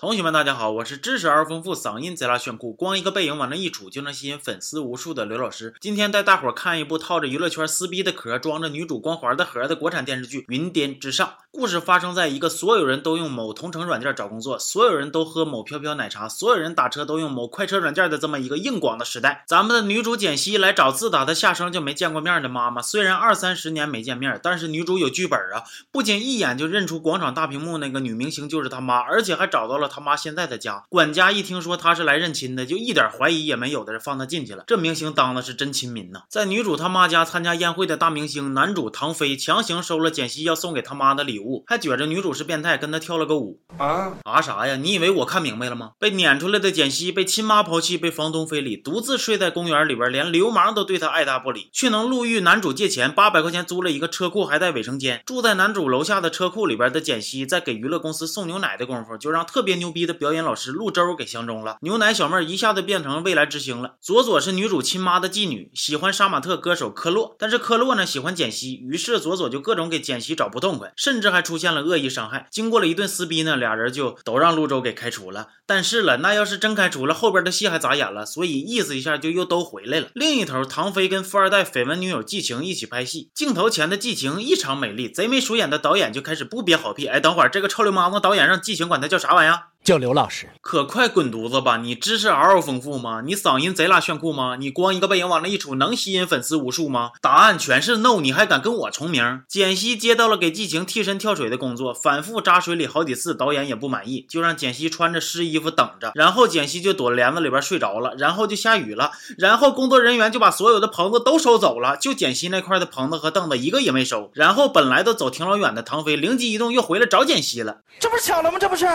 同学们，大家好，我是知识而丰富、嗓音贼拉炫酷、光一个背影往那一杵就能吸引粉丝无数的刘老师。今天带大伙儿看一部套着娱乐圈撕逼的壳、装着女主光环的盒的国产电视剧《云巅之上》。故事发生在一个所有人都用某同城软件找工作，所有人都喝某飘飘奶茶，所有人打车都用某快车软件的这么一个硬广的时代。咱们的女主简溪来找自打她下生就没见过面的妈妈，虽然二三十年没见面，但是女主有剧本啊，不仅一眼就认出广场大屏幕那个女明星就是她妈，而且还找到了她妈现在的家。管家一听说他是来认亲的，就一点怀疑也没有的放他进去了。这明星当的是真亲民呐！在女主他妈家参加宴会的大明星男主唐飞强行收了简溪要送给他妈的礼物，还觉着女主是变态，跟他跳了个舞。啊啊啥呀？你以为我看明白了吗？被撵出来的简溪被亲妈抛弃，被房东非礼，独自睡在公园里边，连流氓都对她爱答不理，却能路遇男主借钱八百块钱租了一个车库，还带卫生间。住在男主楼下的车库里边的简溪，在给娱乐公司送牛奶的功夫，就让特别牛逼的表演老师陆周给相中了。牛奶小妹一下子变成未来之星了。左左是女主亲妈的妓女，喜欢杀马特歌手科洛，但是科洛呢喜欢简溪，于是左左就各种给简溪找不痛快，甚至还出现了恶意伤害。经过了一顿撕逼呢，俩人就都让陆周给开除了。但是了，那要是真开除了，后边的戏还咋演了？所以意思一下就又都回来了。另一头，唐飞跟富二代绯闻女友季晴一起拍戏，镜头前的季晴异常美丽，贼眉鼠眼的导演就开始不憋好屁。哎，等会儿这个臭流氓子导演让季晴管他叫啥玩意儿？叫刘老师，可快滚犊子吧！你知识嗷嗷丰富吗？你嗓音贼拉炫酷吗？你光一个背影往那一杵，能吸引粉丝无数吗？答案全是 no！你还敢跟我重名？简溪接到了给季晴替身跳水的工作，反复扎水里好几次，导演也不满意，就让简溪穿着湿衣服等着。然后简溪就躲帘子里边睡着了，然后就下雨了，然后工作人员就把所有的棚子都收走了，就简溪那块的棚子和凳子一个也没收。然后本来都走挺老远的唐飞灵机一动，又回来找简溪了。这不是巧了吗？这不是？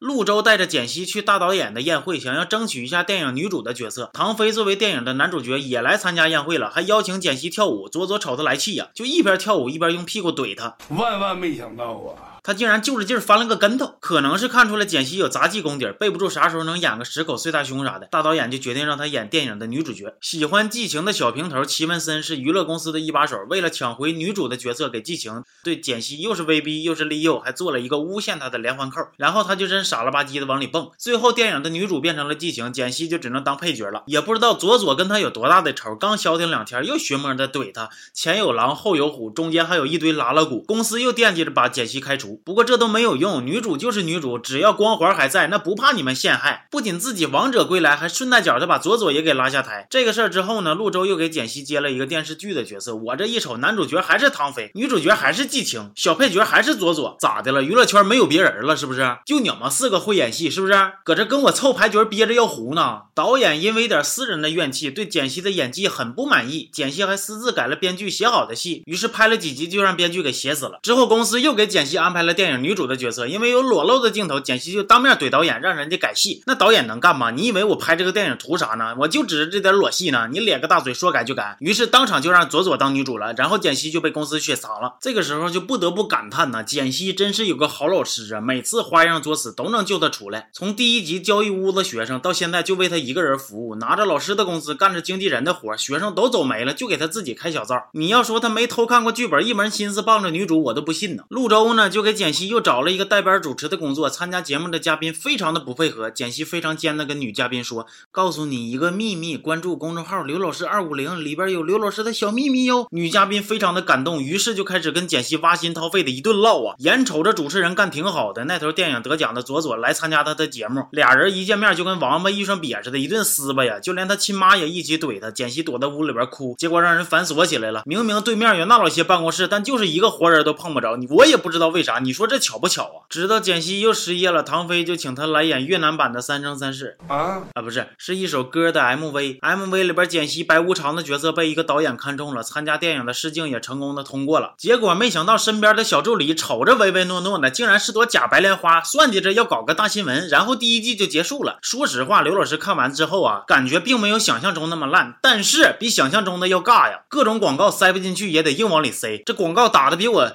陆带着简溪去大导演的宴会，想要争取一下电影女主的角色。唐飞作为电影的男主角也来参加宴会了，还邀请简溪跳舞。佐佐瞅他来气呀，就一边跳舞一边用屁股怼他。万万没想到啊！他竟然就着劲儿翻了个跟头，可能是看出了简溪有杂技功底，背不住啥时候能演个十口碎大胸啥的。大导演就决定让他演电影的女主角。喜欢季晴的小平头齐文森是娱乐公司的一把手，为了抢回女主的角色给季晴，对简溪又是威逼又是利诱，还做了一个诬陷她的连环扣。然后他就真傻了吧唧的往里蹦。最后电影的女主变成了季晴，简溪就只能当配角了。也不知道左左跟他有多大的仇，刚消停两天又学摸的怼他，前有狼后有虎，中间还有一堆拉拉鼓。公司又惦记着把简溪开除，不过这都没有。用，女主就是女主，只要光环还在，那不怕你们陷害。不仅自己王者归来，还顺带脚的把左左也给拉下台。这个事儿之后呢，陆周又给简溪接了一个电视剧的角色。我这一瞅，男主角还是唐飞，女主角还是季青，小配角还是左左，咋的了？娱乐圈没有别人了是不是？就你们四个会演戏是不是？搁这跟我凑牌角憋着要糊呢？导演因为一点私人的怨气，对简溪的演技很不满意，简溪还私自改了编剧写好的戏，于是拍了几集就让编剧给写死了。之后公司又给简溪安排拍了电影女主的。角色因为有裸露的镜头，简溪就当面怼导演，让人家改戏。那导演能干吗？你以为我拍这个电影图啥呢？我就指着这点裸戏呢。你咧个大嘴说改就改，于是当场就让左左当女主了。然后简溪就被公司雪藏了。这个时候就不得不感叹呐，简溪真是有个好老师啊！每次花样作死都能救他出来。从第一集教一屋子学生，到现在就为他一个人服务，拿着老师的工资，干着经纪人的活，学生都走没了，就给他自己开小灶。你要说他没偷看过剧本，一门心思傍着女主，我都不信呢。陆周呢，就给简溪又找了。一个带班主持的工作，参加节目的嘉宾非常的不配合。简溪非常尖的跟女嘉宾说：“告诉你一个秘密，关注公众号刘老师二五零，里边有刘老师的小秘密哟。”女嘉宾非常的感动，于是就开始跟简溪挖心掏肺的一顿唠啊。眼瞅着主持人干挺好的，那头电影得奖的左左来参加他的节目，俩人一见面就跟王八遇上瘪似的，一顿撕巴呀，就连他亲妈也一起怼他。简溪躲在屋里边哭，结果让人反锁起来了。明明对面有那老些办公室，但就是一个活人都碰不着你，我也不知道为啥。你说这巧不巧啊？知道简溪又失业了，唐飞就请他来演越南版的《三生三世》啊啊，不是，是一首歌的 MV。MV 里边简溪白无常的角色被一个导演看中了，参加电影的试镜也成功的通过了。结果没想到身边的小助理瞅着唯唯诺诺的，竟然是朵假白莲花，算计着要搞个大新闻，然后第一季就结束了。说实话，刘老师看完之后啊，感觉并没有想象中那么烂，但是比想象中的要尬呀，各种广告塞不进去也得硬往里塞，这广告打的比我。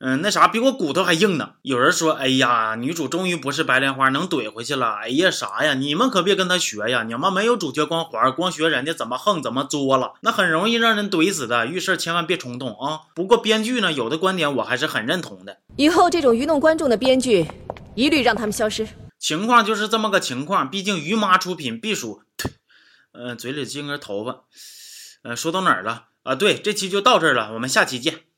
嗯，那啥比我骨头还硬呢。有人说，哎呀，女主终于不是白莲花，能怼回去了。哎呀，啥呀？你们可别跟她学呀！你们没有主角光环，光学人家怎么横怎么作了，那很容易让人怼死的。遇事千万别冲动啊！不过编剧呢，有的观点我还是很认同的。以后这种愚弄观众的编剧，一律让他们消失。情况就是这么个情况，毕竟于妈出品必属。嗯，嘴里进根头发。呃，说到哪儿了啊？对，这期就到这儿了，我们下期见。